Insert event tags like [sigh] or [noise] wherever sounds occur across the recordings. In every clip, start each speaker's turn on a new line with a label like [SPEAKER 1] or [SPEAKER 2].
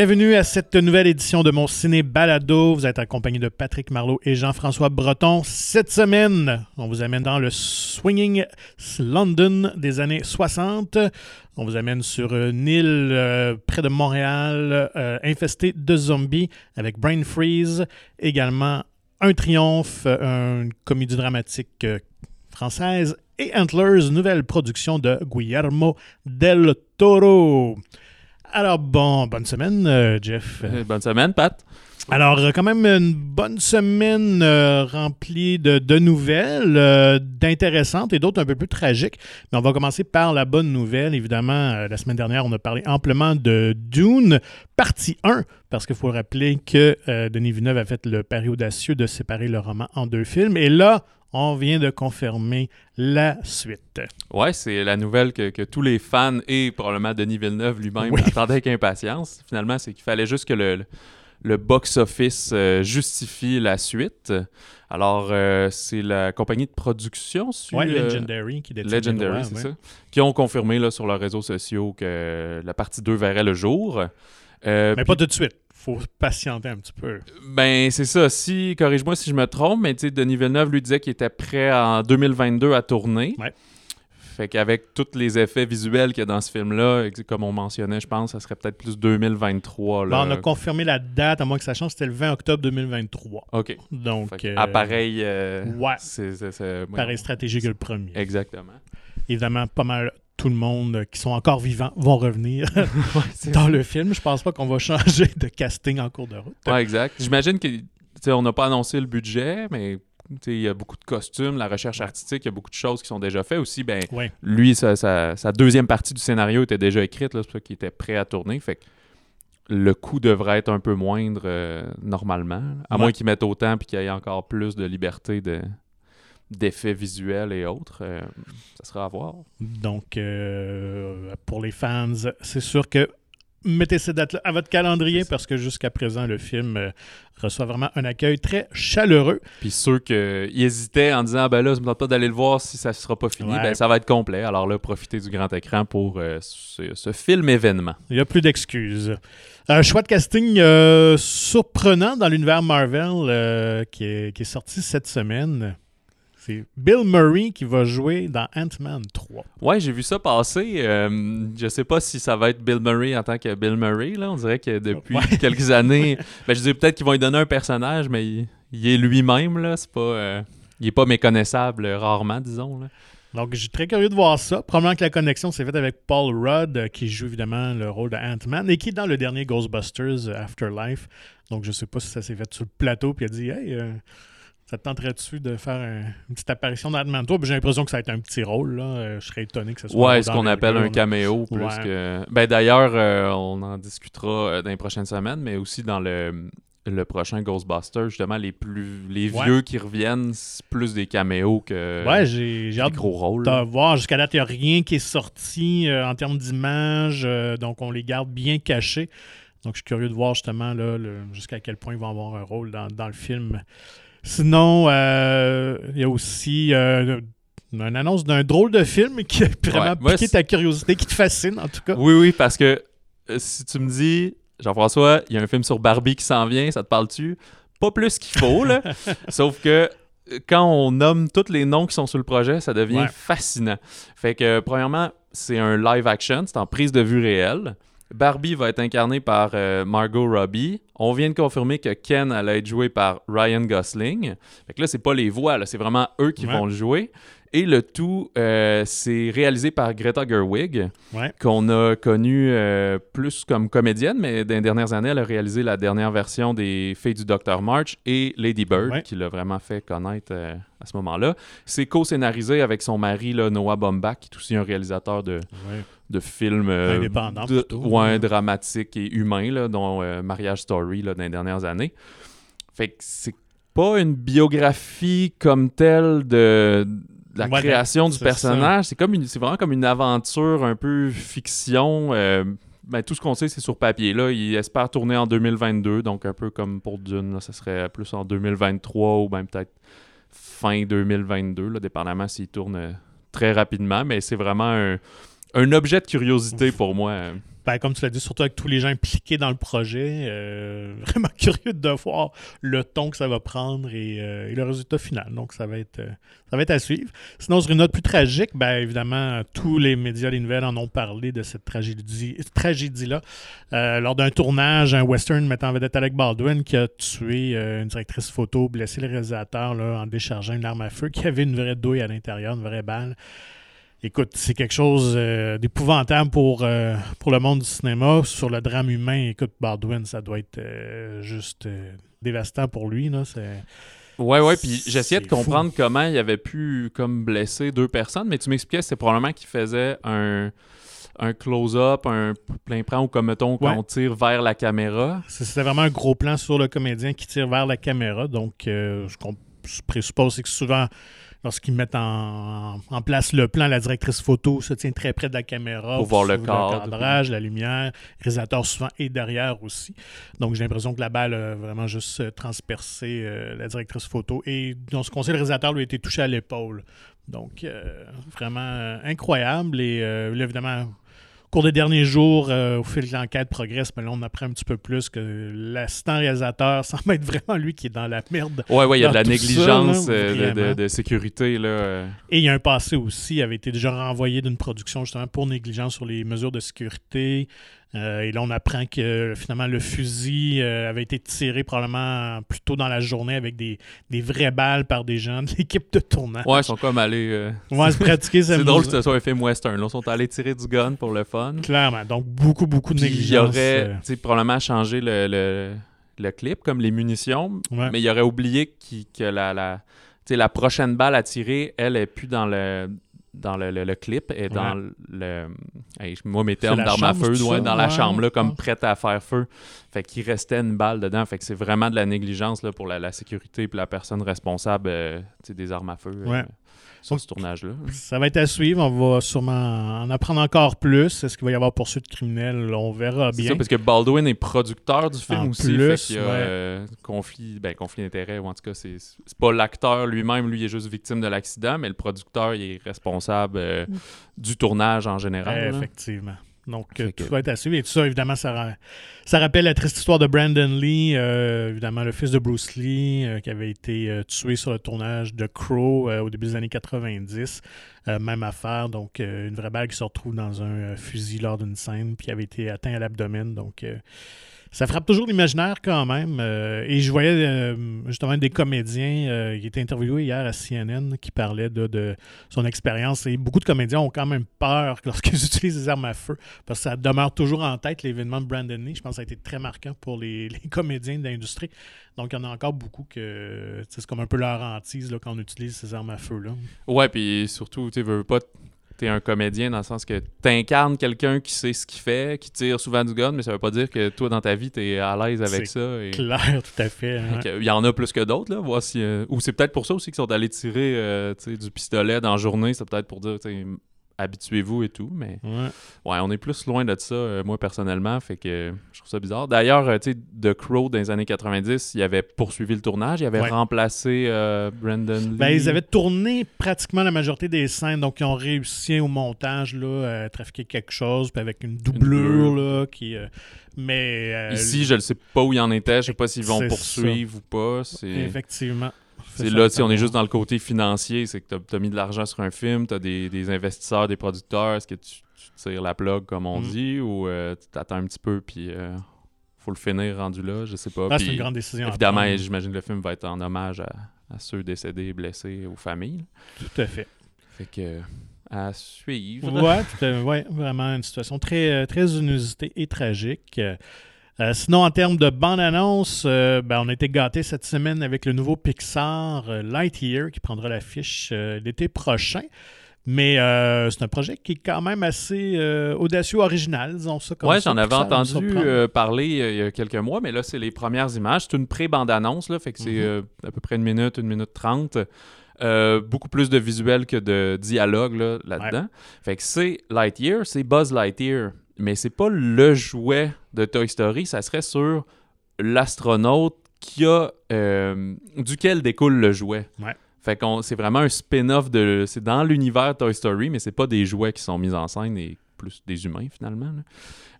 [SPEAKER 1] Bienvenue à cette nouvelle édition de mon ciné balado. Vous êtes accompagné de Patrick Marlot et Jean-François Breton. Cette semaine, on vous amène dans le swinging London des années 60. On vous amène sur une île euh, près de Montréal, euh, infestée de zombies, avec Brain Freeze, également Un Triomphe, une comédie dramatique euh, française, et Antlers, nouvelle production de Guillermo del Toro. Alors bon, bonne semaine, euh, Jeff.
[SPEAKER 2] Euh, bonne semaine, Pat.
[SPEAKER 1] Alors, euh, quand même une bonne semaine remplie de, de nouvelles, d'intéressantes et d'autres un peu plus tragiques. Mais on va commencer par la bonne nouvelle. Évidemment, la semaine dernière, on a parlé amplement de Dune, partie 1, parce qu'il faut rappeler que Denis Villeneuve a fait le pari audacieux de séparer le roman en deux films. Et là, on vient de confirmer la suite.
[SPEAKER 2] Ouais, c'est la nouvelle que, que tous les fans et probablement Denis Villeneuve lui-même
[SPEAKER 1] Oui.
[SPEAKER 2] attendaient avec impatience. Finalement, c'est qu'il fallait juste que le, le- le box-office euh, justifie la suite. Alors, euh, c'est la compagnie de production, sur,
[SPEAKER 1] Ouais,
[SPEAKER 2] euh,
[SPEAKER 1] Legendary qui détient les
[SPEAKER 2] Legendary, c'est
[SPEAKER 1] ouais.
[SPEAKER 2] ça, qui ont confirmé là, sur leurs réseaux sociaux que la partie 2 verrait le jour. Euh,
[SPEAKER 1] Mais pas tout de suite. Faut patienter un petit peu.
[SPEAKER 2] Ben, c'est ça. Si, corrige-moi si je me trompe, mais tu sais, Denis Villeneuve lui disait qu'il était prêt en 2022 à tourner.
[SPEAKER 1] Ouais.
[SPEAKER 2] Fait qu'avec tous les effets visuels qu'il y a dans ce film-là, comme on mentionnait, je pense, ça serait peut-être plus 2023. Là.
[SPEAKER 1] Là, on a confirmé la date, à moins que ça change, c'était le 20 octobre 2023.
[SPEAKER 2] OK.
[SPEAKER 1] Donc,
[SPEAKER 2] Fait
[SPEAKER 1] euh,
[SPEAKER 2] appareil. euh,
[SPEAKER 1] ouais.
[SPEAKER 2] c'est-
[SPEAKER 1] pareil stratégique que le premier.
[SPEAKER 2] Exactement.
[SPEAKER 1] Évidemment, pas mal tout le monde euh, qui sont encore vivants vont revenir [laughs] dans le film. Je pense pas qu'on va changer de casting en cours de route.
[SPEAKER 2] Ouais, exact. J'imagine que, tu sais, on n'a pas annoncé le budget, mais il y a beaucoup de costumes, la recherche artistique, il y a beaucoup de choses qui sont déjà faites aussi. Ben,
[SPEAKER 1] Ouais.
[SPEAKER 2] lui, sa, sa- sa deuxième partie du scénario était déjà écrite, là, c'est pour ça qu'il était prêt à tourner. Fait que le coût devrait être un peu moindre euh, normalement. À
[SPEAKER 1] Ouais.
[SPEAKER 2] moins qu'ils mettent autant puis qu'il y ait encore plus de liberté de d'effets visuels et autres. euh, ça sera à voir.
[SPEAKER 1] Donc, euh, pour les fans, c'est sûr que mettez ces dates-là à votre calendrier parce que jusqu'à présent, le film euh, reçoit vraiment un accueil très chaleureux.
[SPEAKER 2] Puis ceux qui hésitaient en disant ben là, je me tente pas d'aller le voir si ça ne sera pas fini,
[SPEAKER 1] Ouais.
[SPEAKER 2] ben ça va être complet. Alors là, profitez du grand écran pour euh, ce, ce film événement.
[SPEAKER 1] Il n'y a plus d'excuses. Un choix de casting euh, surprenant dans l'univers Marvel euh, qui, est, qui est sorti cette semaine. C'est Bill Murray qui va jouer dans Ant-Man 3.
[SPEAKER 2] Ouais, j'ai vu ça passer. Euh, je sais pas si ça va être Bill Murray en tant que Bill Murray. Là. On dirait que depuis
[SPEAKER 1] Ouais. [laughs]
[SPEAKER 2] quelques années, ben, je dis peut-être qu'ils vont lui donner un personnage, mais il, il est lui-même. là. C'est pas, euh, il est pas méconnaissable euh, rarement, disons. Là.
[SPEAKER 1] Donc, je suis très curieux de voir ça. Probablement que la connexion s'est faite avec Paul Rudd, euh, qui joue évidemment le rôle de Ant-Man et qui est dans le dernier Ghostbusters Afterlife. Donc, je sais pas si ça s'est fait sur le plateau puis il a dit Hey, euh, ça te tenterait-tu de faire un- une petite apparition dans Ant-Man 3 Puis J'ai l'impression que ça va être un petit rôle. Là. Euh, je serais étonné que ce soit.
[SPEAKER 2] Ouais,
[SPEAKER 1] un
[SPEAKER 2] ce qu'on appelle un caméo plus
[SPEAKER 1] Ouais.
[SPEAKER 2] que. Ben d'ailleurs, euh, on en discutera euh, dans les prochaines semaines, mais aussi dans le, le prochain Ghostbusters, justement, les plus les
[SPEAKER 1] Ouais.
[SPEAKER 2] vieux qui reviennent, c'est plus des caméos que
[SPEAKER 1] Ouais, j'ai j'ai
[SPEAKER 2] des
[SPEAKER 1] hâte
[SPEAKER 2] gros rôles.
[SPEAKER 1] de voir. Jusqu'à date, il n'y a rien qui est sorti euh, en termes d'image. euh, donc, on les garde bien cachés. Donc, je suis curieux de voir justement là, le- jusqu'à quel point ils vont avoir un rôle dans, dans le film. Sinon, euh, il y a aussi euh, une annonce d'un drôle de film qui a vraiment
[SPEAKER 2] Ouais,
[SPEAKER 1] piqué ta curiosité, qui te fascine en tout cas.
[SPEAKER 2] Oui, oui, parce que euh, si tu me dis, Jean-François, il y a un film sur Barbie qui s'en vient, ça te parle-tu? Pas plus qu'il faut, là. [laughs] Sauf que quand on nomme tous les noms qui sont sur le projet, ça devient
[SPEAKER 1] Ouais.
[SPEAKER 2] fascinant. Fait que, premièrement, c'est un live action, c'est en prise de vue réelle. Barbie va être incarnée par euh, Margot Robbie. On vient de confirmer que Ken allait être joué par Ryan Gosling. Fait que là, c'est pas les voix, là, c'est vraiment eux qui
[SPEAKER 1] Ouais.
[SPEAKER 2] vont le jouer. Et le tout, euh, c'est réalisé par Greta Gerwig
[SPEAKER 1] Ouais.
[SPEAKER 2] qu'on a connue euh, plus comme comédienne, mais dans les dernières années, elle a réalisé la dernière version des Fées du Dr. March et Lady Bird,
[SPEAKER 1] Ouais.
[SPEAKER 2] qui l'a vraiment fait connaître euh, à ce moment-là. C'est co-scénarisé avec son mari, là, Noah Baumbach, qui est aussi un réalisateur de,
[SPEAKER 1] Ouais.
[SPEAKER 2] de films
[SPEAKER 1] Indépendant,
[SPEAKER 2] de-
[SPEAKER 1] plutôt.
[SPEAKER 2] dramatiques et humains, là, dont Marriage Story là, dans les dernières années. Fait que c'est pas une biographie comme telle de la
[SPEAKER 1] Ouais,
[SPEAKER 2] création du personnage. C'est comme c'est vraiment comme une aventure un peu fiction. euh, ben, tout ce qu'on sait, c'est sur papier. Là, il espère tourner en 2022, donc un peu comme pour Dune, là, ça serait plus en 2023 ou même peut-être fin 2022, là, dépendamment s'il tourne euh, très rapidement. Mais c'est vraiment un, un objet de curiosité pour moi.
[SPEAKER 1] Ben, comme tu l'as dit, surtout avec tous les gens impliqués dans le projet, euh, [laughs] vraiment curieux de voir le ton que ça va prendre et, euh, le résultat final. Donc, ça va être, euh, ça va être à suivre. Sinon, sur une note plus tragique, ben, évidemment, tous les médias des nouvelles en ont parlé de cette tragédie, tragédie-là. Lors d'un tournage, un western mettant en vedette Alec Baldwin qui a tué une directrice photo, blessé le réalisateur là, en déchargeant une arme à feu qui avait une vraie douille à l'intérieur, une vraie balle. Écoute, c'est quelque chose euh, d'épouvantable pour, euh, pour le monde du cinéma. Sur le drame humain, écoute, Baldwin, ça doit être euh, juste dévastant pour lui. Là.
[SPEAKER 2] Ouais, ouais, puis j'essayais de
[SPEAKER 1] fou.
[SPEAKER 2] comprendre comment il avait pu comme blesser deux personnes, mais tu m'expliquais c'est probablement qu'il faisait un, un close-up, un plein plan ou comme mettons quand
[SPEAKER 1] Ouais.
[SPEAKER 2] on tire vers la caméra.
[SPEAKER 1] C'est- C'était vraiment un gros plan sur le comédien qui tire vers la caméra. Donc, ce qu'on je présuppose, c'est que souvent, lorsqu'ils mettent en, en place le plan, la directrice photo se tient très près de la caméra
[SPEAKER 2] Pour voir le cadre.
[SPEAKER 1] cadrage, la lumière. Le réalisateur souvent est derrière aussi. Donc, j'ai l'impression que la balle a vraiment juste euh, transpercé euh, la directrice photo. Et dans ce qu'on sait, le réalisateur lui a été touché à l'épaule. Donc, euh, vraiment incroyable. Et euh, là, évidemment, cours des derniers jours, euh, au fil que l'enquête progresse, mais là, on apprend un petit peu plus que l'assistant réalisateur [laughs] semble être vraiment lui qui est dans la merde.
[SPEAKER 2] Ouais, ouais, il y a de la négligence
[SPEAKER 1] ça, là,
[SPEAKER 2] euh, de- de, de sécurité, là. euh.
[SPEAKER 1] Et il y a un passé aussi, il avait été déjà renvoyé d'une production justement pour négligence sur les mesures de sécurité. Euh, et là, on apprend que finalement, le fusil euh, avait été tiré probablement plus tôt dans la journée avec des, des vraies balles par des gens de l'équipe de tournage.
[SPEAKER 2] Ouais, ils sont comme allés. euh,
[SPEAKER 1] On va se pratiquer [laughs]
[SPEAKER 2] C'est drôle que ce soit un film western. Là, ils sont allés tirer du gun pour le fun.
[SPEAKER 1] Clairement. Donc, beaucoup, beaucoup de
[SPEAKER 2] Puis il y
[SPEAKER 1] négligence.
[SPEAKER 2] aurait probablement changé le, le, le clip, comme les munitions,
[SPEAKER 1] ouais.
[SPEAKER 2] mais il aurait oublié que la, la, la prochaine balle à tirer, elle est plus dans le dans le, le- le clip et dans le hey, moi mes termes d'arme à feu ouais, dans la chambre là comme prête à faire feu. Fait qu'il restait une balle dedans. Fait que c'est vraiment de la négligence là, pour la, la sécurité et la personne responsable euh, tu sais, des armes à feu euh, Ce tournage là
[SPEAKER 1] Ça va être à suivre. On va sûrement en apprendre encore plus. Est-ce qu'il va y avoir poursuite criminelle? On verra
[SPEAKER 2] C'est
[SPEAKER 1] bien.
[SPEAKER 2] ça, parce que Baldwin est producteur du film
[SPEAKER 1] En
[SPEAKER 2] aussi.
[SPEAKER 1] plus,
[SPEAKER 2] fait qu'il y a
[SPEAKER 1] ouais.
[SPEAKER 2] euh, conflit, ben, conflit d'intérêt, ou en tout cas, c'est c'est pas l'acteur lui-même, lui, il est juste victime de l'accident, mais le producteur, il est responsable euh, du tournage en général.
[SPEAKER 1] Effectivement. Donc, euh,
[SPEAKER 2] que-
[SPEAKER 1] tout va être à suivre. Et tout ça, évidemment, ça, ra- ça rappelle la triste histoire de Brandon Lee, euh, évidemment, le fils de Bruce Lee, euh, qui avait été euh, tué sur le tournage de Crow au début des années 90. Euh, même affaire, donc une vraie balle qui se retrouve dans un fusil lors d'une scène, puis qui avait été atteint à l'abdomen. Donc, ça frappe toujours l'imaginaire quand même. Euh, et je voyais euh, justement des comédiens euh, qui étaient interviewés hier à CNN qui parlaient de, son expérience. Et beaucoup de comédiens ont quand même peur [laughs] lorsqu'ils utilisent des armes à feu parce que ça demeure toujours en tête l'événement de Brandon Lee. Je pense que ça a été très marquant pour les, [laughs] comédiens de l'industrie. Donc, il y en a encore beaucoup que c'est comme un peu leur hantise quand on utilise ces armes à feu-là.
[SPEAKER 2] Ouais, puis surtout, tu veux pas. T'es un comédien dans le sens que t'incarnes quelqu'un qui sait ce qu'il fait, qui tire souvent du gun, mais ça veut pas dire que toi, dans ta vie, t'es à l'aise avec ça. Et...
[SPEAKER 1] Clair, tout à fait. hein.
[SPEAKER 2] Il y en a plus que d'autres, là. Voir si, euh, Ou c'est peut-être pour ça aussi qu'ils sont allés tirer euh, du pistolet dans la journée. C'est peut-être pour dire, habituez-vous et tout. Mais
[SPEAKER 1] Ouais.
[SPEAKER 2] ouais, on est plus loin de ça, euh, moi, personnellement. Fait que je trouve ça bizarre. D'ailleurs, euh, tu sais, The Crow, dans les années 90, il avait poursuivi le tournage. Il avait
[SPEAKER 1] Ouais.
[SPEAKER 2] remplacé euh, Brandon Lee.
[SPEAKER 1] Ben, ils avaient tourné pratiquement la majorité des scènes, donc ils ont réussi au montage là, à trafiquer quelque chose, puis avec une doublure, là, qui. mais
[SPEAKER 2] Ici, je ne sais pas où il en était. Je sais pas s'ils vont poursuivre ou pas.
[SPEAKER 1] Effectivement.
[SPEAKER 2] C'est là, on est juste dans le côté financier, c'est que tu as, mis de l'argent sur un film, tu as des, des investisseurs, des producteurs, est-ce que tu, tu tires la plug comme on
[SPEAKER 1] Mm.
[SPEAKER 2] dit ou euh, tu t'attends un petit peu puis euh, faut le finir rendu là, je sais pas.
[SPEAKER 1] Ah, c'est une grande décision.
[SPEAKER 2] évidemment, j'imagine que le film va être en hommage à, à ceux décédés, blessés, aux familles.
[SPEAKER 1] Tout à fait.
[SPEAKER 2] Fait que à suivre.
[SPEAKER 1] À- ouais, vraiment une situation très, euh, très inusitée et tragique. Euh, sinon, en termes de bande-annonce, euh, ben, on a été gâtés cette semaine avec le nouveau Pixar euh, Lightyear qui prendra l'affiche l'été prochain. Mais c'est un projet qui est quand même assez audacieux, original, disons ça comme
[SPEAKER 2] Ouais,
[SPEAKER 1] ça.
[SPEAKER 2] j'en avais entendu parler il y a quelques mois, mais là, c'est les premières images. C'est une pré-bande-annonce, là, fait que c'est
[SPEAKER 1] Mhm.
[SPEAKER 2] à peu près une minute, une minute trente. Euh, beaucoup plus de visuel que de dialogue là, là-dedans. Fait que c'est Lightyear, c'est Buzz Lightyear. Mais c'est pas le jouet de Toy Story, ça serait sur l'astronaute qui a euh, duquel découle le jouet.
[SPEAKER 1] Ouais.
[SPEAKER 2] Fait qu'on c'est vraiment un spin-off de c'est dans l'univers Toy Story mais c'est pas des jouets qui sont mis en scène et plus des humains finalement.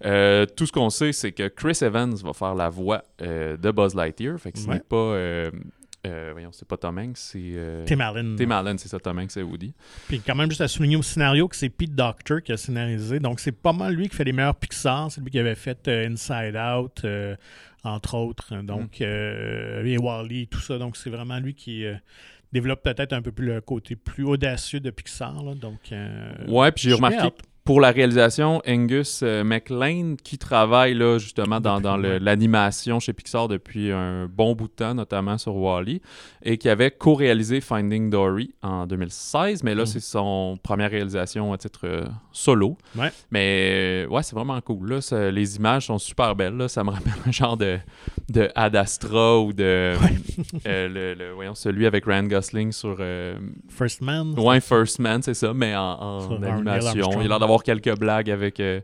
[SPEAKER 2] Euh, tout ce qu'on sait, c'est que Chris Evans va faire la voix euh, de Buzz Lightyear. Fait que ce
[SPEAKER 1] Ouais.
[SPEAKER 2] n'est pas. Euh, voyons, c'est pas Tom Hanks, c'est. euh,
[SPEAKER 1] Tim Allen.
[SPEAKER 2] Tim Allen, c'est ça, Tom Hanks, c'est Woody.
[SPEAKER 1] Puis quand même juste à souligner au scénario que c'est Pete Docter qui a scénarisé. Donc c'est pas mal lui qui fait les meilleurs Pixar. C'est lui qui avait fait euh, Inside Out, euh, entre autres. Donc, euh, et Wall-E, tout ça. Donc c'est vraiment lui qui développe peut-être un peu plus le côté plus audacieux de Pixar. là. Donc,
[SPEAKER 2] Ouais, puis j'ai remarqué
[SPEAKER 1] hâte.
[SPEAKER 2] Pour la réalisation, Angus euh, MacLean, qui travaille là, justement dans, dans l'animation chez Pixar depuis un bon bout de temps, notamment sur Wally, et qui avait co-réalisé Finding Dory en 2016, mais là,
[SPEAKER 1] Mhm.
[SPEAKER 2] c'est son première réalisation à titre euh, solo.
[SPEAKER 1] Ouais.
[SPEAKER 2] Mais euh, ouais, c'est vraiment cool. Là, Ça- les images sont super belles. Là. Ça me [laughs] rappelle un genre de, de Ad Astra ou de euh, le, le- voyons, celui avec Ryan Gosling sur euh,
[SPEAKER 1] First Man.
[SPEAKER 2] Ouais, First Man, c'est ça, mais en, en animation. Il a l'air d'avoir quelques blagues avec euh,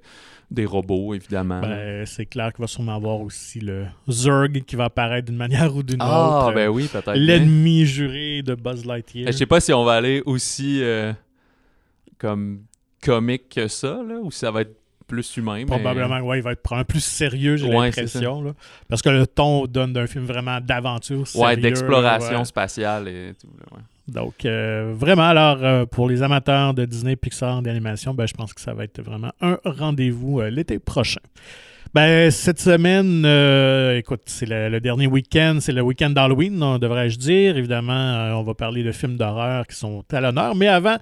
[SPEAKER 2] des robots, évidemment.
[SPEAKER 1] Ben, c'est clair qu'il va sûrement avoir aussi le Zurg qui va apparaître d'une manière ou d'une
[SPEAKER 2] ah,
[SPEAKER 1] autre.
[SPEAKER 2] ben
[SPEAKER 1] Euh,
[SPEAKER 2] oui, peut-être. bien.
[SPEAKER 1] L'ennemi juré de Buzz Lightyear.
[SPEAKER 2] Je sais pas si on va aller aussi euh, comme comique que ça, là, ou si ça va être plus humain. mais-
[SPEAKER 1] Probablement, ouais, il va être plus sérieux, j'ai
[SPEAKER 2] Ouais,
[SPEAKER 1] l'impression. là. Parce que le ton donne d'un film vraiment d'aventure.
[SPEAKER 2] Ouais, d'exploration
[SPEAKER 1] ouais.
[SPEAKER 2] spatiale et tout. là, ouais.
[SPEAKER 1] Donc, euh, vraiment, alors, euh, pour les amateurs de Disney, Pixar, d'animation, ben, je pense que ça va être vraiment un rendez-vous euh, l'été prochain. Ben, cette semaine, écoute, c'est le, le dernier week-end, c'est le week-end d'Halloween, on devrais-je dire. Évidemment, on va parler de films d'horreur qui sont à l'honneur, mais avant,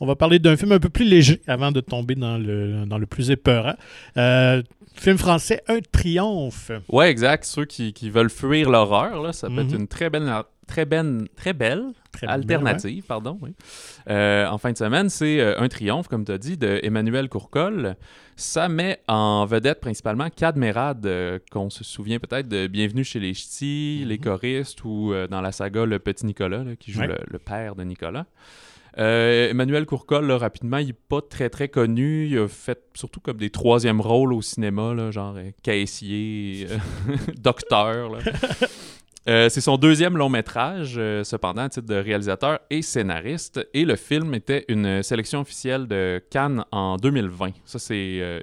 [SPEAKER 1] on va parler d'un film un peu plus léger avant de tomber dans le, dans le plus épeurant. Euh, film français, Un triomphe.
[SPEAKER 2] Ouais, exact. Ceux qui, qui veulent fuir l'horreur, là, ça peut être
[SPEAKER 1] Mhm.
[SPEAKER 2] une très belle, très belle, très belle
[SPEAKER 1] Très belle,
[SPEAKER 2] alternative, pardon. oui. Euh, en fin de semaine, c'est euh, Un triomphe, comme tu as dit, de Emmanuel Courcol. Ça met en vedette principalement Cad Merad, euh, qu'on se souvient peut-être de Bienvenue chez les Ch'tis,
[SPEAKER 1] Mhm.
[SPEAKER 2] Les choristes ou dans la saga Le Petit Nicolas, là, qui joue
[SPEAKER 1] Ouais.
[SPEAKER 2] le, le père de Nicolas. Emmanuel Courcol, là, rapidement, il n'est pas très très connu. Il a fait surtout comme des troisièmes rôles au cinéma, là, genre caissier, [laughs] docteur. là. [laughs] Euh, c'est son deuxième long métrage, euh, cependant, à titre de réalisateur et scénariste. Et le film était une sélection officielle de Cannes en 2020. Ça, c'est euh,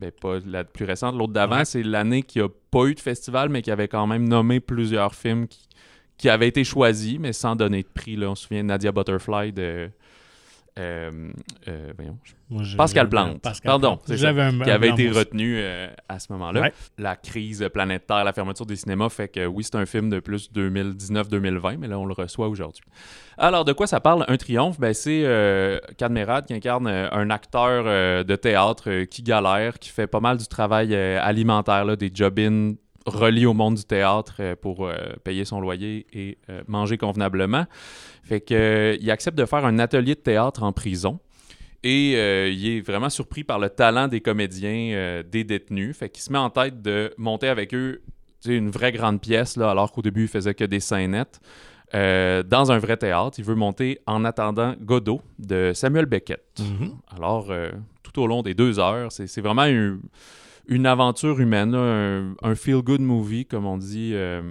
[SPEAKER 2] ben, pas la plus récente. L'autre d'avant,
[SPEAKER 1] Ouais.
[SPEAKER 2] c'est l'année qui a pas eu de festival, mais qui avait quand même nommé plusieurs films qui, qui avaient été choisis, mais sans donner de prix. Là. On se souvient de Nadia Butterfly de. Euh, euh, voyons,
[SPEAKER 1] Moi, j'ai-
[SPEAKER 2] Pascal Plante.
[SPEAKER 1] Pascal
[SPEAKER 2] Pardon,
[SPEAKER 1] Plante.
[SPEAKER 2] ça.
[SPEAKER 1] Un-
[SPEAKER 2] qui avait été retenu euh, à ce moment-là.
[SPEAKER 1] Ouais.
[SPEAKER 2] La crise planétaire, la fermeture des cinémas fait que oui, c'est un film de plus 2019-2020, mais là, on le reçoit aujourd'hui. Alors, de quoi ça parle, Un triomphe? Ben, c'est euh, Cadmerade qui incarne euh, un acteur de théâtre qui galère, qui fait pas mal du travail alimentaire, là, des job-ins reliés au monde du théâtre euh, pour euh, payer son loyer et euh, manger convenablement. Fait que, euh, il accepte de faire un atelier de théâtre en prison. Et il est vraiment surpris par le talent des comédiens, des détenus. Fait qu'il se met en tête de monter avec eux une vraie grande pièce, là, alors qu'au début, il faisait que des scénettes. euh, dans un vrai théâtre. Il veut monter En attendant Godot de Samuel Beckett.
[SPEAKER 1] Mhm.
[SPEAKER 2] Alors, euh, tout au long des deux heures, c'est c'est vraiment une, une aventure humaine, un, un feel-good movie, comme on dit euh,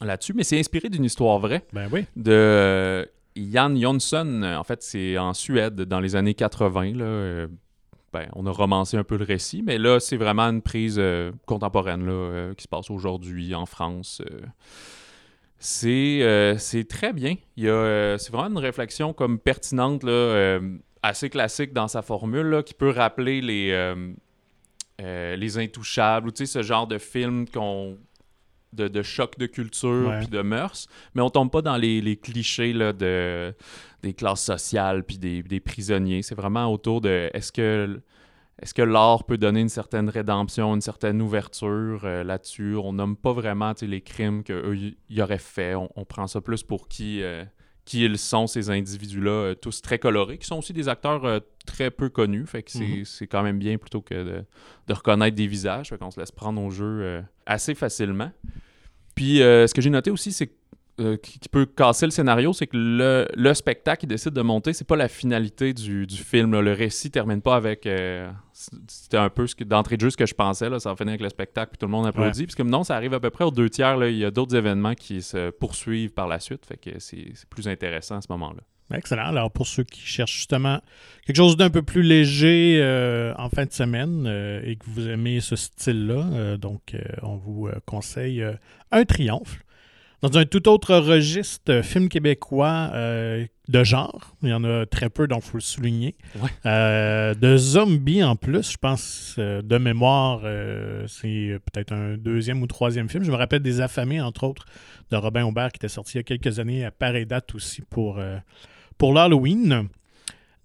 [SPEAKER 2] là-dessus. Mais c'est inspiré d'une histoire vraie
[SPEAKER 1] Ben oui.
[SPEAKER 2] de Jan Jonsson. En fait, c'est en Suède dans les années 80. Là, euh, ben, on a romancé un peu le récit, mais là, c'est vraiment une prise euh, contemporaine là, euh, qui se passe aujourd'hui en France. euh. c'est c'est très bien. Il y a, c'est vraiment une réflexion comme pertinente, là, assez classique dans sa formule, là, qui peut rappeler les, euh, les Intouchables, ou tu sais, ce genre de film qu'on de, de choc de culture puis de mœurs, mais on tombe pas dans les, les clichés là, de, des classes sociales puis des, des prisonniers. C'est vraiment autour de est-ce que est-ce que l'art peut donner une certaine rédemption, une certaine ouverture euh, là-dessus? On nomme pas vraiment les crimes qu'eux y, auraient fait. On, on prend ça plus pour qui, euh, qui ils sont, ces individus-là, euh, tous très colorés, qui sont aussi des acteurs très peu connus. Fait que c'est
[SPEAKER 1] Mhm.
[SPEAKER 2] quand même bien plutôt que de, de reconnaître des visages. Fait qu'on se laisse prendre au jeu euh, assez facilement. Puis euh, ce que j'ai noté aussi, c'est euh, qui, qui peut casser le scénario, c'est que le, le spectacle qui décide de monter, c'est pas la finalité du, du film. là. Le récit termine pas avec. euh, C'était un peu d'entrée de jeu ce que je pensais. Là, ça va finir avec le spectacle puis tout le monde applaudit. Parce que non, ça arrive à peu près aux deux tiers. là. Il y a d'autres événements qui se poursuivent par la suite. Fait que c'est plus intéressant à ce moment-là.
[SPEAKER 1] Excellent. Alors, pour ceux qui cherchent justement quelque chose d'un peu plus léger euh, en fin de semaine euh, et que vous aimez ce style-là, euh, donc on vous conseille Un Triomphe. Dans un tout autre registre, film québécois de genre, il y en a très peu, donc il faut le souligner. de zombies en plus, je pense, de mémoire, c'est peut-être un deuxième ou troisième film. Je me rappelle des Affamés, entre autres, de Robin Aubert, qui était sorti il y a quelques années à pareille date aussi pour pour l'Halloween.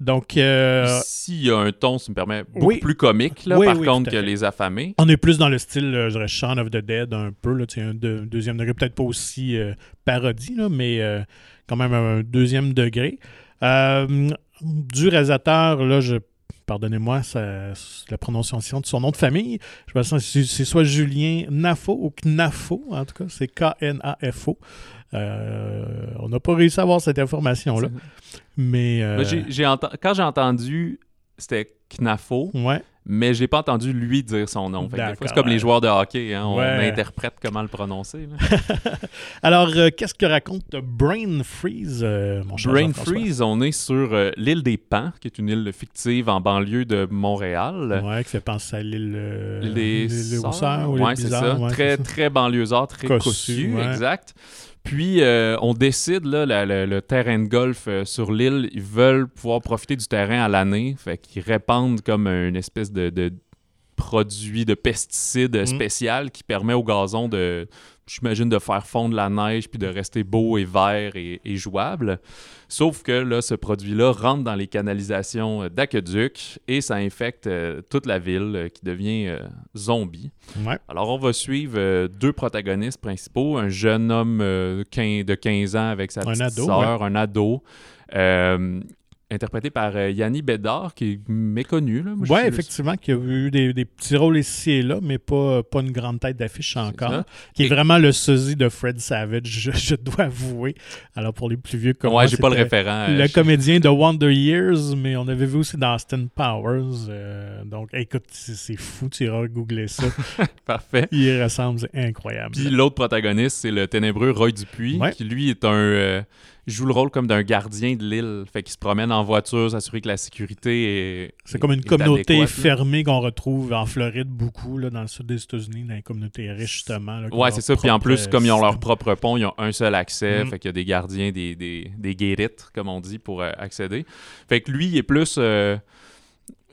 [SPEAKER 1] Donc. Euh,
[SPEAKER 2] S'il y a un ton, ça me permet, beaucoup plus comique, là, par contre, que Les Affamés.
[SPEAKER 1] On est plus dans le style, euh, je dirais, Shaun of the Dead, un peu, là, un deuxième degré, peut-être pas aussi euh, parodie, là, mais quand même un deuxième degré. du réalisateur, là, je pardonnez-moi la prononciation de son nom de famille. Je pense que c'est soit Julien Nafo ou Knafo, en tout cas, c'est K-N-A-F-O. Euh, on n'a pas réussi à avoir cette information-là. Mais. Euh,
[SPEAKER 2] quand j'ai entendu, c'était Knafo.
[SPEAKER 1] Ouais
[SPEAKER 2] mais j'ai pas entendu lui dire son nom. C'est comme les joueurs de hockey, hein, on interprète comment le prononcer. [laughs]
[SPEAKER 1] Alors, euh, qu'est-ce que raconte Brain Freeze, euh, mon cher
[SPEAKER 2] Brain Freeze, on est sur euh, l'île des Pans, qui est une île fictive en banlieue de Montréal.
[SPEAKER 1] Ouais, qui fait penser à l'île
[SPEAKER 2] des Sœurs. Ouais, c'est ça. très, très banlieusard, très cossu, exact. Puis, euh, on décide, là, le terrain de golf euh, sur l'île, ils veulent pouvoir profiter du terrain à l'année. Fait qu'ils répandent comme une espèce de, produit de pesticide mm. spécial qui permet au gazon de, j'imagine, de faire fondre la neige puis de rester beau et vert et, jouable. Sauf que là, ce produit-là rentre dans les canalisations d'aqueduc et ça infecte euh, toute la ville euh, qui devient euh, zombie. Alors, on va suivre deux protagonistes principaux, un jeune homme de 15 ans avec sa petite sœur, un ado interprété par euh, Yanni Bédard, qui est méconnu.
[SPEAKER 1] Oui, effectivement, qui a eu des, petits rôles ici et là, mais pas, pas une grande tête d'affiche encore. Qui est vraiment le sosie de Fred Savage, je, dois avouer. Alors, pour les plus vieux comme
[SPEAKER 2] ouais, j'ai pas le référent.
[SPEAKER 1] Le comédien de Wonder Years, mais on avait vu aussi dans Austin Powers. Euh, donc, écoute, c'est fou, tu iras googler ça. [laughs]
[SPEAKER 2] Parfait.
[SPEAKER 1] Il ressemble, c'est incroyable.
[SPEAKER 2] Puis l'autre protagoniste, c'est le ténébreux Roy Dupuis, qui lui est un... Euh, joue le rôle comme d'un gardien de l'île. Fait qu'il se promène en voiture, s'assurer que la sécurité est.
[SPEAKER 1] C'est comme une communauté fermée qu'on retrouve en Floride beaucoup, là, dans le sud des États-Unis, dans les communautés riches, justement.
[SPEAKER 2] ouais, c'est ça. Puis en plus, comme ils ont leur propre pont, ils ont un seul accès. Mm. Fait qu'il y a des gardiens, des, des, des comme on dit, pour euh, accéder. Fait que lui, il est plus. Euh,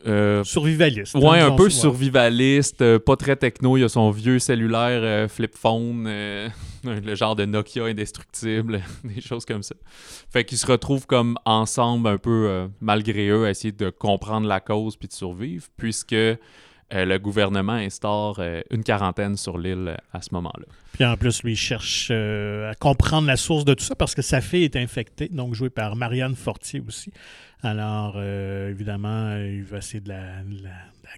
[SPEAKER 1] euh, survivaliste.
[SPEAKER 2] Ouais, un peu survivaliste, euh, pas très techno. Il a son vieux cellulaire euh, flip phone, [laughs] le genre de Nokia indestructible, [laughs] des choses comme ça. Fait qu'ils se retrouvent comme ensemble, un peu malgré eux, à essayer de comprendre la cause puis de survivre, puisque le gouvernement instaure une quarantaine sur l'île à ce moment-là.
[SPEAKER 1] Puis en plus, lui, il cherche à comprendre la source de tout ça parce que sa fille est infectée, donc jouée par Marianne Fortier aussi. Alors, euh, évidemment, il va essayer de la,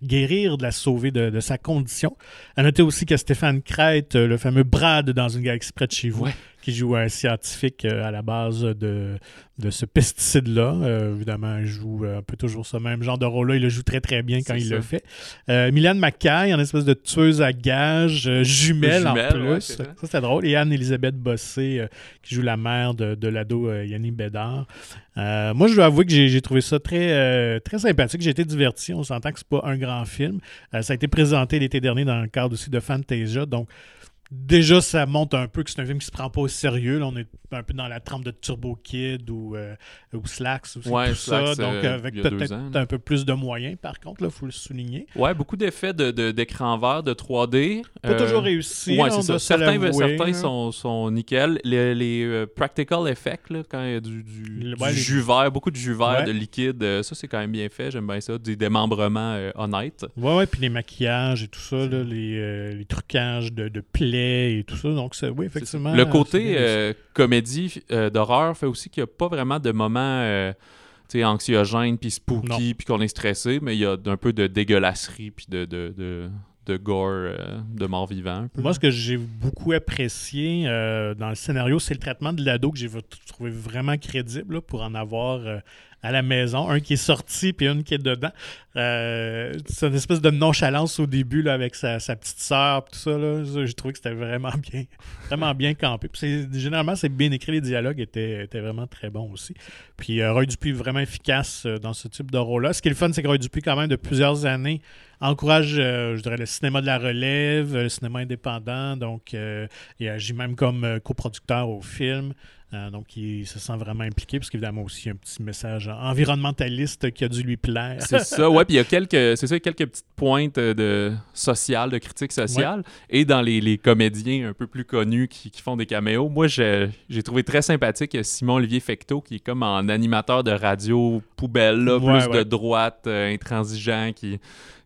[SPEAKER 1] guérir, de la sauver de, sa condition. À noter aussi que Stéphane Crête, le fameux Brad dans une galaxie près de chez vous, qui joue un scientifique euh, à la base de, de ce pesticide-là. Euh, évidemment, il joue un peu toujours ce même genre de rôle-là. Il le joue très, très bien quand il le fait. Euh, Mylène Mackay, en espèce de tueuse à gages, jumelle, en plus. ça, c'est drôle. Et Anne-Elisabeth Bossé, qui joue la mère de, de l'ado Yannick Bédard. moi, je dois avouer que j'ai trouvé ça très, très sympathique. J'ai été diverti. On s'entend que c'est pas un grand film. ça a été présenté l'été dernier dans le cadre aussi de Fantasia. Donc, déjà, ça montre un peu que c'est un film qui se prend pas au sérieux. Là, on est un peu dans la trempe de Turbo Kid ou, euh, ou Slacks ou tout ça. Donc, euh, avec peut-être un peu plus de moyens, par contre, il faut le souligner.
[SPEAKER 2] Ouais, beaucoup d'effets d'écran de, vert, de 3D.
[SPEAKER 1] Pas euh, toujours réussi.
[SPEAKER 2] Ouais, c'est ça. Certains, certains sont, sont nickel. Les, les practical effects, là, quand il y a du, du, jus vert, beaucoup de jus vert, de liquide, ça, c'est quand même bien fait. J'aime bien ça. Des démembrements honnêtes.
[SPEAKER 1] Ouais, ouais. Puis les maquillages et tout ça, là, les, les trucages de, de et tout ça. Donc, oui, effectivement.
[SPEAKER 2] Le côté euh, comédie euh, d'horreur fait aussi qu'il n'y a pas vraiment de moments euh, anxiogènes, puis spooky, puis qu'on est stressé, mais il y a un peu de dégueulasserie, puis de, de, de, gore, de mort vivant.
[SPEAKER 1] Moi, ce que j'ai beaucoup apprécié dans le scénario, c'est le traitement de l'ado que j'ai trouvé vraiment crédible pour en avoir à la maison, un qui est sorti puis une qui est dedans. Euh, c'est une espèce de nonchalance au début là, avec sa, petite sœur, tout ça. Là. J'ai trouvé que c'était vraiment bien, [laughs] vraiment bien campé. généralement, c'est bien écrit, les dialogues étaient, étaient, vraiment très bons aussi. Puis euh, Roy Dupuis vraiment efficace euh, dans ce type de rôle-là. Ce qui est le fun, c'est que Roy Dupuis, quand même, de plusieurs années, encourage, je dirais, le cinéma de la relève, le cinéma indépendant. Donc, il agit même comme coproducteur au film. Euh, donc, il se sent vraiment impliqué, parce qu'évidemment aussi, un petit message environnementaliste qui a dû lui plaire.
[SPEAKER 2] C'est [laughs] ça, ouais. Puis il y a quelques, c'est ça, quelques petites pointes de sociales, de critique sociale. Et dans les, comédiens un peu plus connus qui, font des caméos, moi, j'ai trouvé très sympathique Simon-Olivier Fecteau, qui est comme un animateur de radio poubelle, là, plus de droite, euh, intransigeant, qui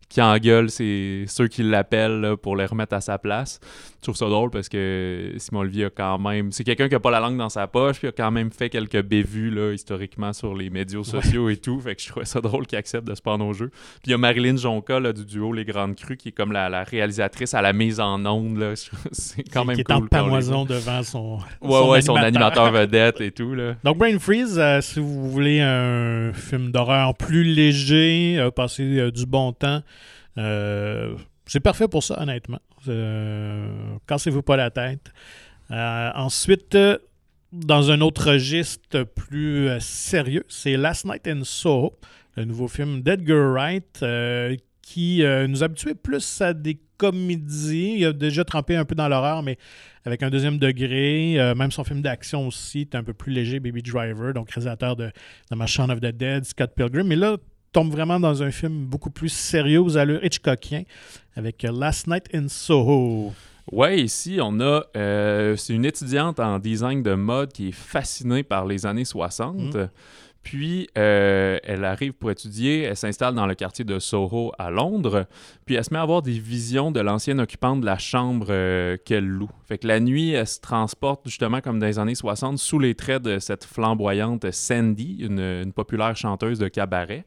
[SPEAKER 2] qui engueule c'est ceux qui l'appellent pour les remettre à sa place. Je trouve ça drôle parce que Simon Olivier a quand même. C'est quelqu'un qui a pas la langue dans sa poche, puis a quand même fait quelques bévues là, historiquement sur les médias sociaux et tout. Fait que je trouvais ça drôle qu'il accepte de se prendre au jeu. Puis il y a Marilyn Jonca là, du duo Les Grandes Crues qui est comme la, réalisatrice à la mise en onde. [laughs] C'est quand même
[SPEAKER 1] qui
[SPEAKER 2] cool.
[SPEAKER 1] Qui est en pamoison devant son.
[SPEAKER 2] Ouais, son ouais, son animateur [laughs] vedette et tout. Là.
[SPEAKER 1] Donc Brain Freeze, euh, si vous voulez un film d'horreur plus léger, euh, passer euh, du bon temps. Euh, c'est parfait pour ça, honnêtement. Euh, cassez-vous pas la tête. Euh, ensuite, dans un autre registre plus sérieux, c'est Last Night in Soho, le nouveau film d'Edgar Wright, qui nous habituait plus à des comédies. Il a déjà trempé un peu dans l'horreur, mais avec un deuxième degré. même son film d'action aussi est un peu plus léger, Baby Driver, donc réalisateur de, de Machine of the Dead, Scott Pilgrim. Mais là, tombe vraiment dans un film beaucoup plus sérieux aux allures Hitchcockien avec Last Night in Soho.
[SPEAKER 2] Ouais, ici, on a. Euh, c'est une étudiante en design de mode qui est fascinée par les années 60. Mm. Puis, euh, elle arrive pour étudier, elle s'installe dans le quartier de Soho à Londres, puis elle se met à avoir des visions de l'ancienne occupante de la chambre euh, qu'elle loue. Fait que la nuit, elle se transporte justement comme dans les années 60 sous les traits de cette flamboyante Sandy, une populaire chanteuse de cabaret.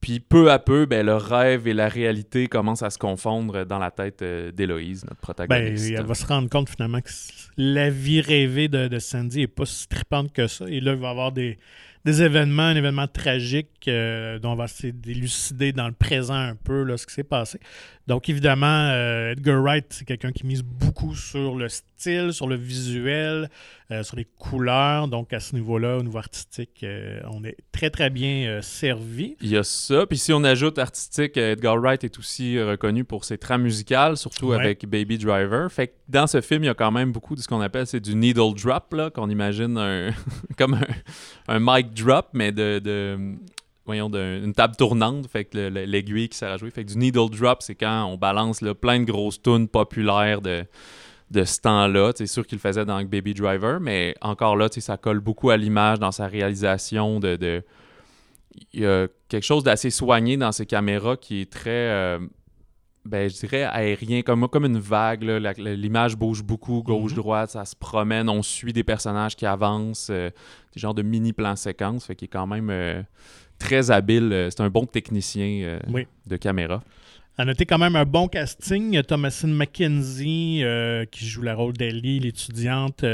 [SPEAKER 2] Puis peu à peu, ben, le rêve et la réalité commencent à se confondre dans la tête euh, d'Héloïse, notre protagoniste.
[SPEAKER 1] Ben, elle va se rendre compte finalement que la vie rêvée de, Sandy n'est pas si tripante que ça. Et là, il va y avoir des, des événements, un événement tragique euh, dont on va essayer d'élucider dans le présent un peu là, ce qui s'est passé. Donc, évidemment, euh, Edgar Wright, c'est quelqu'un qui mise beaucoup sur le style, sur le visuel, euh, sur les couleurs. Donc, à ce niveau-là, au niveau artistique, on est très, très bien servi.
[SPEAKER 2] Il y a ça. Puis, si on ajoute artistique, Edgar Wright est aussi reconnu pour ses trames musicales, surtout avec Baby Driver. Fait que dans ce film, il y a quand même beaucoup de ce qu'on appelle c'est du needle drop, qu'on imagine un, [laughs] comme un, un mic drop, mais de, voyons, d'une table tournante, fait que l'aiguille qui sert à jouer. Fait que du needle drop, c'est quand on balance plein de grosses tunes populaires de, de ce temps-là. C'est sûr qu'il le faisait dans Baby Driver, mais encore là, ça colle beaucoup à l'image dans sa réalisation de, Il y a quelque chose d'assez soigné dans ses caméras qui est très... Euh, ben, je dirais aérien, comme, comme une vague. L'image bouge beaucoup, gauche-droite, mhm. ça se promène, on suit des personnages qui avancent, euh, des genres de mini-plans séquences, fait qu'il est quand même euh, très habile. Euh, c'est un bon technicien de caméra.
[SPEAKER 1] À noter quand même un bon casting. Thomasine McKenzie qui joue le rôle d'Ellie, l'étudiante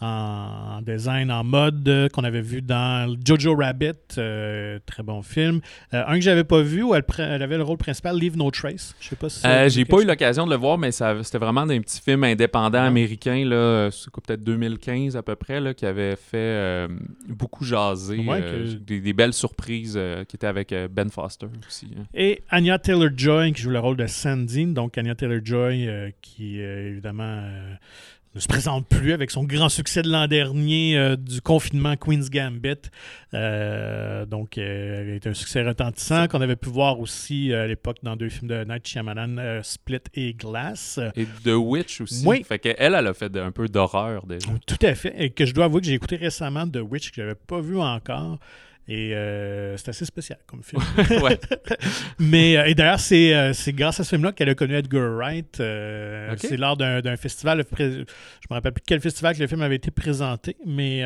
[SPEAKER 1] en design, en mode, euh, qu'on avait vu dans Jojo Rabbit, euh, très bon film. Euh, un que j'avais pas vu où elle, avait le rôle principal, Leave No Trace. Je sais pas si
[SPEAKER 2] J'ai pas eu l'occasion de le voir, mais c'était vraiment un petit film indépendant américain, là, peut-être 2015 à peu près, là, qui avait fait beaucoup jaser. des, belles surprises qui étaient avec Ben Foster aussi.
[SPEAKER 1] Hein. Et Anya Taylor-Joy qui joue le rôle de Sandy. Donc Anya Taylor-Joy qui évidemment ne se présente plus avec son grand succès de l'an dernier euh, du confinement Queen's Gambit. Euh, donc, euh, elle est un succès retentissant qu'on avait pu voir aussi à l'époque dans deux films de Night Shyamalan, Split et Glass.
[SPEAKER 2] Et The Witch aussi. Oui. Fait qu'elle, elle a fait un peu d'horreur déjà.
[SPEAKER 1] Tout à fait. Et que je dois avouer que j'ai écouté récemment The Witch que je n'avais pas vu encore. Et euh, c'est assez spécial comme film. [laughs] [laughs] Mais euh, et d'ailleurs, euh, c'est, grâce à ce film-là qu'elle a connu Edgar Wright. C'est lors d'un, festival. Je me rappelle plus quel festival que le film avait été présenté. Mais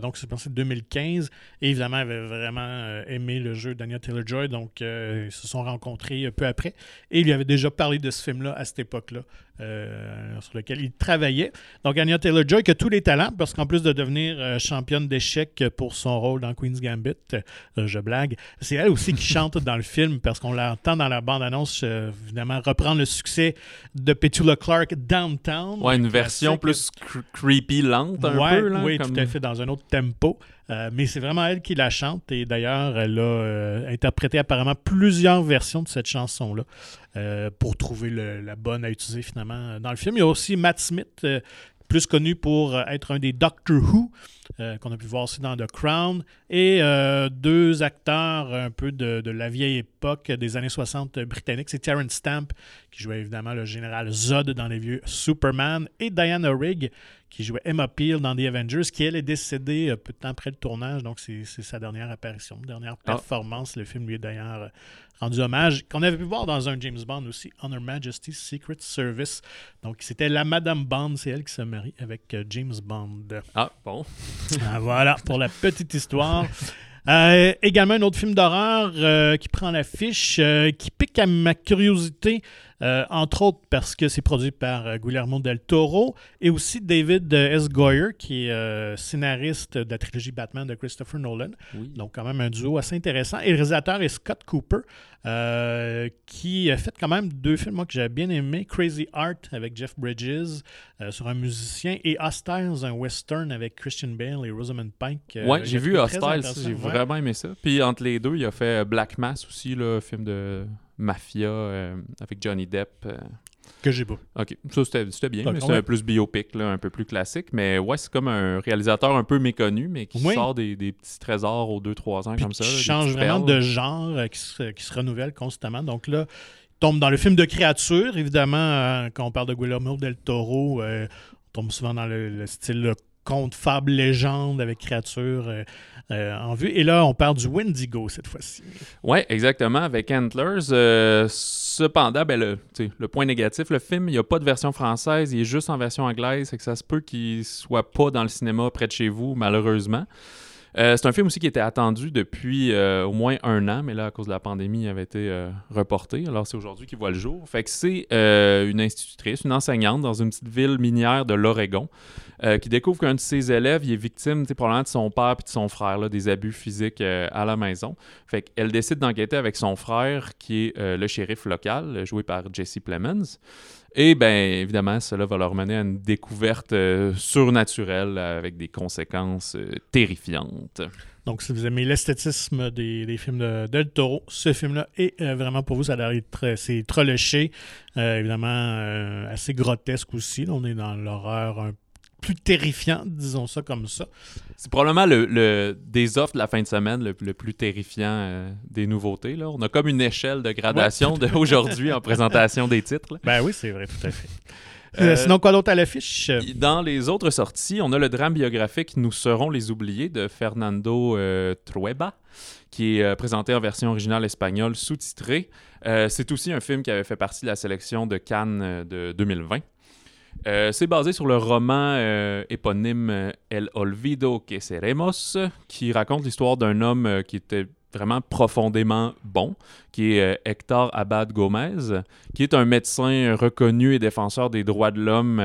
[SPEAKER 1] donc, c'est pensé 2015. Et évidemment, elle avait vraiment aimé le jeu d'Anya Taylor-Joy. Donc, ils se sont rencontrés peu après. Et il lui avait déjà parlé de ce film-là à cette époque-là. Euh, sur lequel il travaillait. Donc, Anya Taylor-Joy qui a tous les talents parce qu'en plus de devenir euh, championne d'échecs pour son rôle dans Queen's Gambit. Euh, je blague. C'est elle aussi qui [laughs] chante dans le film parce qu'on l'entend dans la bande-annonce, euh, évidemment, reprendre le succès de Petula Clark Downtown.
[SPEAKER 2] Ouais, une version plus creepy, lente un
[SPEAKER 1] Ouais,
[SPEAKER 2] peu. Là,
[SPEAKER 1] oui,
[SPEAKER 2] comme-
[SPEAKER 1] tout à fait, dans un autre tempo. Euh, mais c'est vraiment elle qui la chante et d'ailleurs, elle a euh, interprété apparemment plusieurs versions de cette chanson-là euh, pour trouver la bonne à utiliser finalement euh, dans le film. Il y a aussi Matt Smith, euh, plus connu pour être un des Doctor Who, qu'on a pu voir aussi dans The Crown, et deux acteurs un peu de, la vieille époque des années 60 britanniques. C'est Terrence Stamp, qui jouait évidemment le général Zod dans les vieux Superman, et Diana Rigg, qui jouait Emma Peel dans The Avengers, qui elle est décédée euh, peu de temps après le tournage, donc c'est sa dernière apparition, dernière
[SPEAKER 2] Ah.
[SPEAKER 1] performance. Le film lui est d'ailleurs euh, rendu hommage, qu'on avait pu voir dans un James Bond aussi, On Her Majesty's Secret Service. Donc c'était la Madame Bond, c'est elle qui se marie avec euh, James Bond.
[SPEAKER 2] Ah, bon.
[SPEAKER 1] Ah, voilà pour la petite histoire. Euh, également un autre film d'horreur euh, qui prend l'affiche, euh, qui pique à ma curiosité, euh, entre autres parce que c'est produit par euh, Guillermo del Toro et aussi David euh, S. Goyer, qui est euh, scénariste de la trilogie Batman de Christopher Nolan.
[SPEAKER 2] Oui.
[SPEAKER 1] Donc, quand même un duo assez intéressant. Et le réalisateur est Scott Cooper, euh, qui a fait quand même deux films moi, que j'avais bien aimé Crazy Art avec Jeff Bridges sur un musicien et Hostiles, un western avec Christian Bale et Rosamund Pike. que
[SPEAKER 2] j'ai vu
[SPEAKER 1] trouvé très
[SPEAKER 2] Hostile,
[SPEAKER 1] intéressant.
[SPEAKER 2] j'ai vraiment aimé ça. Puis entre les deux, il a fait Black Mass aussi, là, film de mafia euh, avec Johnny Depp. euh.
[SPEAKER 1] Que j'ai pas.
[SPEAKER 2] Ok, ça c'était c'était bien, mais c'était
[SPEAKER 1] même.
[SPEAKER 2] plus biopic, là, un peu plus classique. Mais ouais, c'est comme un réalisateur un peu méconnu, mais qui
[SPEAKER 1] Oui.
[SPEAKER 2] sort des, des petits trésors aux 2-3 ans
[SPEAKER 1] Puis
[SPEAKER 2] comme
[SPEAKER 1] qui
[SPEAKER 2] ça. là, des
[SPEAKER 1] change vraiment
[SPEAKER 2] perles.
[SPEAKER 1] de genre, euh, qui, se, qui se renouvelle constamment. Donc là, il tombe dans le film de créature. Évidemment, euh, quand on parle de Guillermo del Toro, euh, on tombe souvent dans le, le style conte, fable, légende avec créature euh, euh, en vue. Et là, on parle du Wendigo cette fois-ci.
[SPEAKER 2] Ouais, exactement, avec Antlers. Euh, cependant, ben, le, le point négatif, le film, il n'y a pas de version française, il est juste en version anglaise, c'est que ça se peut qu'il soit pas dans le cinéma près de chez vous, malheureusement. Euh, c'est un film aussi qui était attendu depuis euh, au moins un an, mais là, à cause de la pandémie, il avait été euh, reporté. Alors, c'est aujourd'hui qu'il voit le jour. Fait que c'est une institutrice, une enseignante dans une petite ville minière de l'Oregon qui découvre qu'un de ses élèves il est victime, probablement de son père et de son frère, là, des abus physiques à la maison. Fait qu'elle décide d'enquêter avec son frère, qui est le shérif local, joué par Jesse Plemons. Et bien, évidemment, cela va leur mener à une découverte euh, surnaturelle avec des conséquences euh, terrifiantes.
[SPEAKER 1] Donc, si vous aimez l'esthétisme des, films de Del Toro, ce film-là est euh, vraiment pour vous. Ça a l'air c'est treléché, euh, évidemment assez grotesque aussi. On est dans l'horreur un plus terrifiante, disons ça comme ça.
[SPEAKER 2] C'est probablement le, le- des offres de la fin de semaine le, le plus terrifiant euh, des nouveautés. Là. On a comme une échelle de gradation d'aujourd'hui [laughs] en présentation des titres. là.
[SPEAKER 1] Ben oui, c'est vrai, tout à fait.
[SPEAKER 2] Euh,
[SPEAKER 1] Euh, sinon, quoi d'autre à l'affiche?
[SPEAKER 2] Dans les autres sorties, on a le drame biographique Nous serons les oubliés de Fernando euh, Trueba, qui est euh, présenté en version originale espagnole sous-titrée. C'est aussi un film qui avait fait partie de la sélection de Cannes de 2020. Euh, c'est basé sur le roman euh, éponyme euh, El Olvido que seremos, qui raconte l'histoire d'un homme euh, qui était vraiment profondément bon, qui est Hector Abad Gomez, qui est un médecin reconnu et défenseur des droits de l'homme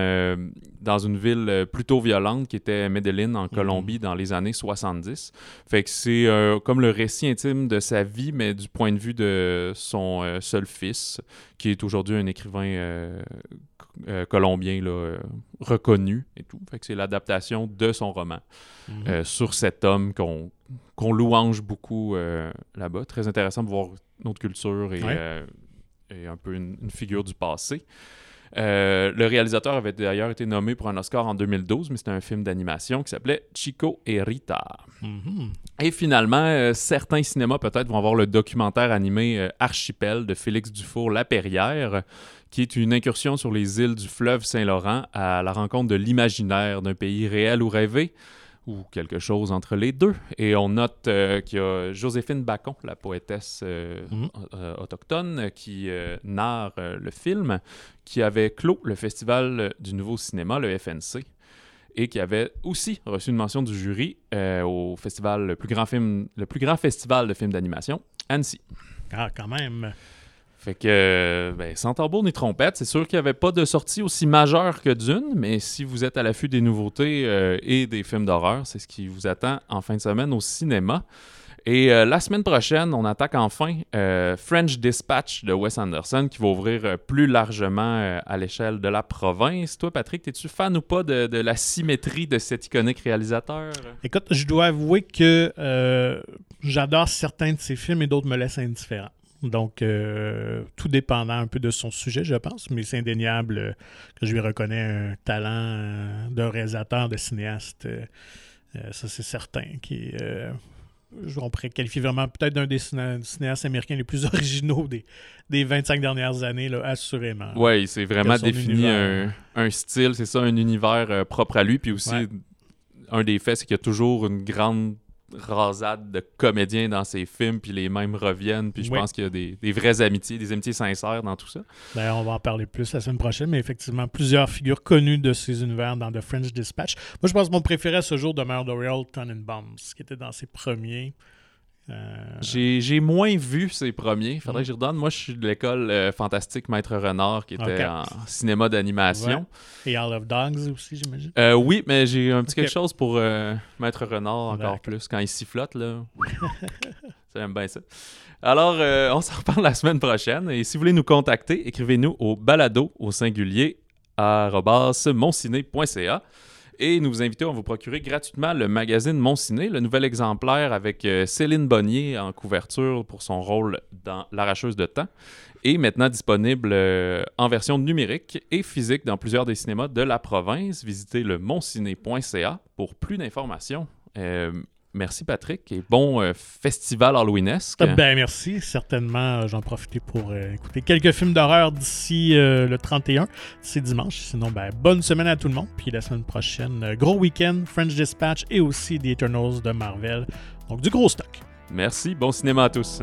[SPEAKER 2] dans une ville plutôt violente qui était Medellín en Colombie dans les années 70. Fait que c'est comme le récit intime de sa vie, mais du point de vue de son seul fils, qui est aujourd'hui un écrivain euh, euh, colombien là, euh, reconnu et tout. Fait que c'est l'adaptation de son roman
[SPEAKER 1] Mhm.
[SPEAKER 2] euh, sur cet homme qu'on qu'on louange beaucoup euh, là-bas. Très intéressant de voir notre culture et,
[SPEAKER 1] Ouais.
[SPEAKER 2] euh, et un peu une, une figure du passé. Euh, le réalisateur avait d'ailleurs été nommé pour un Oscar en 2012, mais c'était un film d'animation qui s'appelait Chico et Rita.
[SPEAKER 1] Mhm.
[SPEAKER 2] Et finalement, euh, certains cinémas peut-être vont voir le documentaire animé euh, Archipel de Félix Dufour-Lapierrière, qui est une incursion sur les îles du fleuve Saint-Laurent à la rencontre de l'imaginaire d'un pays réel ou rêvé, ou quelque chose entre les deux. Et on note euh, qu'il y a Joséphine Bacon, la poétesse euh,
[SPEAKER 1] Mhm.
[SPEAKER 2] euh, autochtone, qui euh, narre le film, qui avait clos le Festival du Nouveau Cinéma, le FNC et qui avait aussi reçu une mention du jury au festival, le plus grand film, le plus grand festival de films d'animation, Annecy.
[SPEAKER 1] Ah, quand même.
[SPEAKER 2] Fait que, ben, sans tambour ni trompette, c'est sûr qu'il n'y avait pas de sortie aussi majeure que Dune, mais si vous êtes à l'affût des nouveautés euh, et des films d'horreur, c'est ce qui vous attend en fin de semaine au cinéma. Et euh, la semaine prochaine, on attaque enfin euh, French Dispatch de Wes Anderson qui va ouvrir plus largement à l'échelle de la province. Toi, Patrick, es-tu fan ou pas de, de la symétrie de cet iconique réalisateur?
[SPEAKER 1] Écoute, je dois avouer que j'adore certains de ses films et d'autres me laissent indifférent. Donc, euh, tout dépendant un peu de son sujet, je pense, mais c'est indéniable euh, que je lui reconnais un talent euh, de réalisateur, de cinéaste. ça, c'est certain. Qui, je- on pourrait qualifier vraiment peut-être d'un des ciné- cinéastes américains les plus [laughs] originaux des, des 25 dernières années, là, assurément.
[SPEAKER 2] Ouais, il s'est vraiment défini
[SPEAKER 1] univers.
[SPEAKER 2] un, un style, c'est ça, un univers propre à lui. Puis aussi,
[SPEAKER 1] Ouais.
[SPEAKER 2] un des faits, c'est qu'il y a toujours une grande rasade de comédiens dans ses films, puis les mêmes reviennent. Puis je
[SPEAKER 1] Oui.
[SPEAKER 2] pense qu'il y a des, des vraies amitiés, des amitiés sincères dans tout ça.
[SPEAKER 1] D'ailleurs, on va en parler plus la semaine prochaine, mais effectivement, plusieurs figures connues de ces univers dans The French Dispatch. Moi, je pense que mon préféré à ce jour demeure The Real Tannenbaums, qui était dans ses premiers. Euh,
[SPEAKER 2] J'ai moins vu ses premiers. Faudrait
[SPEAKER 1] Mm.
[SPEAKER 2] que j'y redonne. Moi, je suis de l'école euh, fantastique Maître Renard, qui était en cinéma d'animation.
[SPEAKER 1] Et All of Dogs aussi, j'imagine.
[SPEAKER 2] Euh, oui, mais j'ai un petit quelque chose pour euh, Maître Renard encore plus. Quand il sifflote, là. [laughs] J'aime bien ça. Alors, on [laughs] s'en reparle la semaine prochaine. Et si vous voulez nous contacter, écrivez-nous au balado au singulier arobase monciné.ca. Et nous vous invitons à vous procurer gratuitement le magazine Mon Ciné, le nouvel exemplaire avec euh, Céline Bonnier en couverture pour son rôle dans L'arracheuse de temps. Et maintenant disponible euh, en version numérique et physique dans plusieurs des cinémas de la province. Visitez le monciné.ca pour plus d'informations. Euh, merci Patrick et bon euh, festival halloweenesque.
[SPEAKER 1] Ah, Ben merci, certainement. euh, J'en profite pour euh, écouter quelques films d'horreur d'ici euh, le 31. C'est dimanche. Sinon, ben, bonne semaine à tout le monde. Puis la semaine prochaine, gros week-end, French Dispatch et aussi The Eternals de Marvel. Donc du gros stock.
[SPEAKER 2] Merci, bon cinéma à tous.